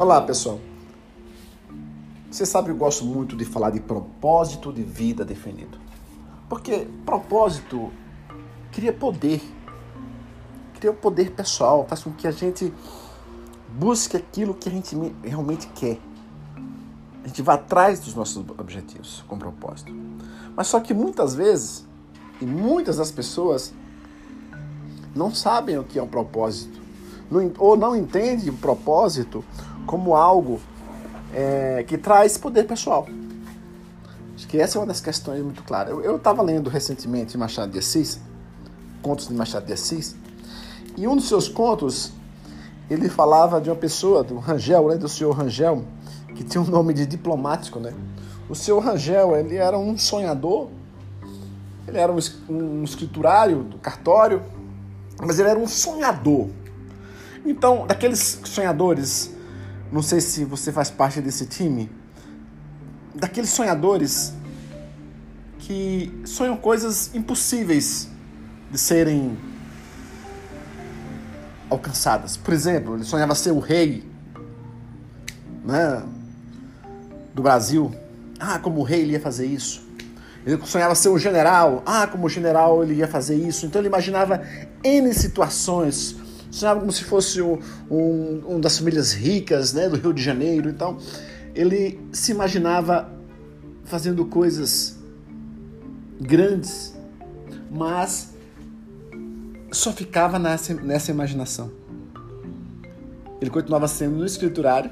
Olá, pessoal. Você sabe que eu gosto muito de falar de propósito de vida definido. Porque propósito cria poder. Cria o poder pessoal, faz com que a gente busque aquilo que a gente realmente quer. A gente vai atrás dos nossos objetivos com propósito. Mas só que muitas vezes, e muitas das pessoas não sabem o que é um propósito. ou não entendem o propósito como algo é, que traz poder pessoal. Acho que essa é uma das questões muito claras. Eu estava lendo recentemente Machado de Assis, contos de Machado de Assis, e um dos seus contos ele falava de uma pessoa, do Rangel, né, do senhor Rangel, que tinha um nome de diplomático, né? O senhor Rangel, ele era um sonhador, ele era um, um escriturário do cartório, mas ele era um sonhador. Então, daqueles sonhadores não sei se você faz parte desse time. Daqueles sonhadores que sonham coisas impossíveis de serem alcançadas. Por exemplo, ele sonhava ser o rei né, do Brasil. Ah, como o rei ele ia fazer isso. Ele sonhava ser um general. Ah, como general ele ia fazer isso. Então ele imaginava N situações sonhava como se fosse um, um, um das famílias ricas né, do Rio de Janeiro. Então, ele se imaginava fazendo coisas grandes, mas só ficava nessa, nessa imaginação. Ele continuava sendo no escriturário,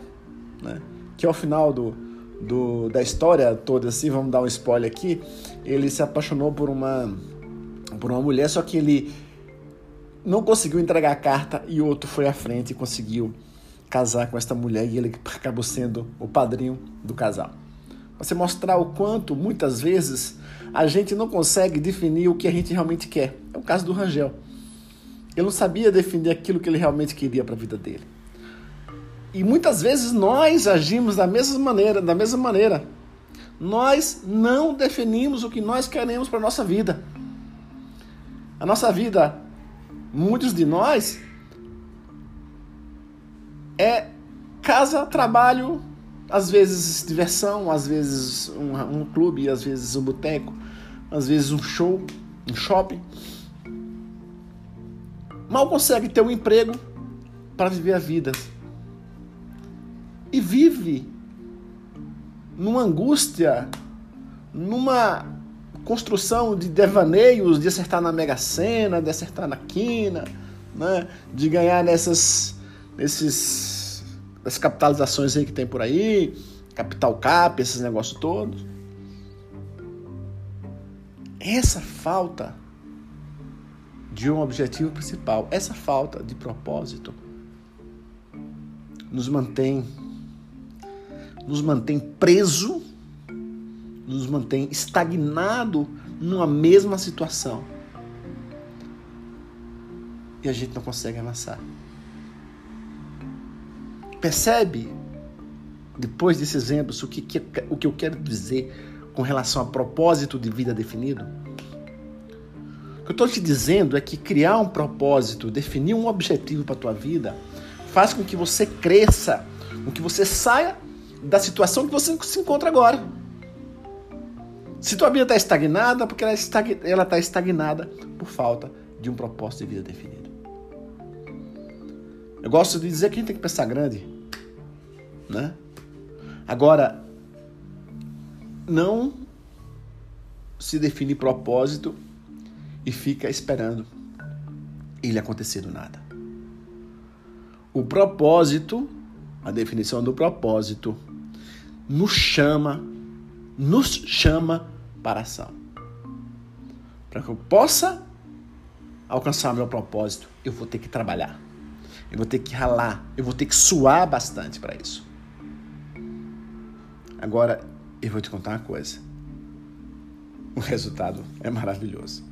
né, que ao final do, do, da história toda, assim, vamos dar um spoiler aqui, ele se apaixonou por uma, por uma mulher, só que ele não conseguiu entregar a carta e outro foi à frente e conseguiu casar com esta mulher e ele acabou sendo o padrinho do casal. Você mostrar o quanto muitas vezes a gente não consegue definir o que a gente realmente quer. É o caso do Rangel. Ele não sabia definir aquilo que ele realmente queria para a vida dele. E muitas vezes nós agimos da mesma maneira, da mesma maneira. Nós não definimos o que nós queremos para nossa vida. A nossa vida muitos de nós é casa, trabalho, às vezes diversão, às vezes um, um clube, às vezes um boteco, às vezes um show, um shopping. Mal consegue ter um emprego para viver a vida. E vive numa angústia, numa construção de devaneios, de acertar na Mega Sena, de acertar na quina, né? de ganhar nessas, nesses, nessas capitalizações aí que tem por aí, capital cap, esses negócios todos. Essa falta de um objetivo principal, essa falta de propósito, nos mantém nos mantém preso nos mantém estagnado numa mesma situação. E a gente não consegue avançar. Percebe, depois desses exemplos, o que, que, o que eu quero dizer com relação a propósito de vida definido? O que eu estou te dizendo é que criar um propósito, definir um objetivo para a tua vida, faz com que você cresça, com que você saia da situação que você se encontra agora. Se tua vida está estagnada, porque ela está estagnada por falta de um propósito de vida definido. Eu gosto de dizer que a gente tem que pensar grande, né? Agora, não se define propósito e fica esperando ele acontecer do nada. O propósito, a definição do propósito, nos chama nos chama para a ação. Para que eu possa alcançar o meu propósito, eu vou ter que trabalhar. Eu vou ter que ralar, eu vou ter que suar bastante para isso. Agora, eu vou te contar uma coisa. O resultado é maravilhoso.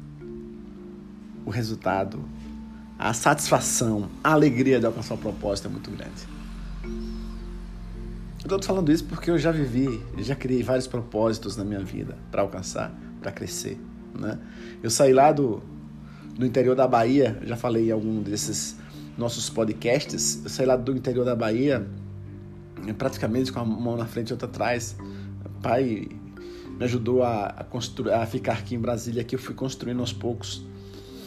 O resultado, a satisfação, a alegria de alcançar o propósito é muito grande. Eu estou falando isso porque eu já vivi, já criei vários propósitos na minha vida para alcançar, para crescer. Né? Eu saí lá do, do interior da Bahia, já falei em algum desses nossos podcasts, eu saí lá do interior da Bahia praticamente com a mão na frente e outra atrás. Pai me ajudou a, a, construir, a ficar aqui em Brasília, que eu fui construindo aos poucos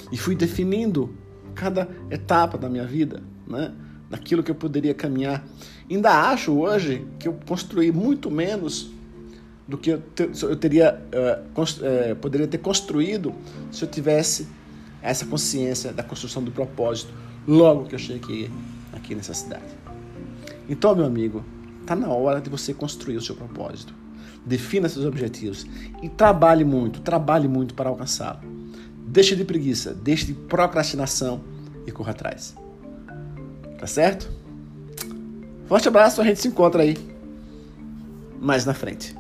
e fui definindo cada etapa da minha vida, né? Naquilo que eu poderia caminhar. Ainda acho hoje que eu construí muito menos do que eu, ter, eu teria uh, uh, poderia ter construído se eu tivesse essa consciência da construção do propósito logo que eu cheguei aqui nessa cidade. Então, meu amigo, está na hora de você construir o seu propósito. Defina seus objetivos e trabalhe muito, trabalhe muito para alcançá-lo. Deixe de preguiça, deixe de procrastinação e corra atrás. Tá certo? Forte abraço, a gente se encontra aí mais na frente.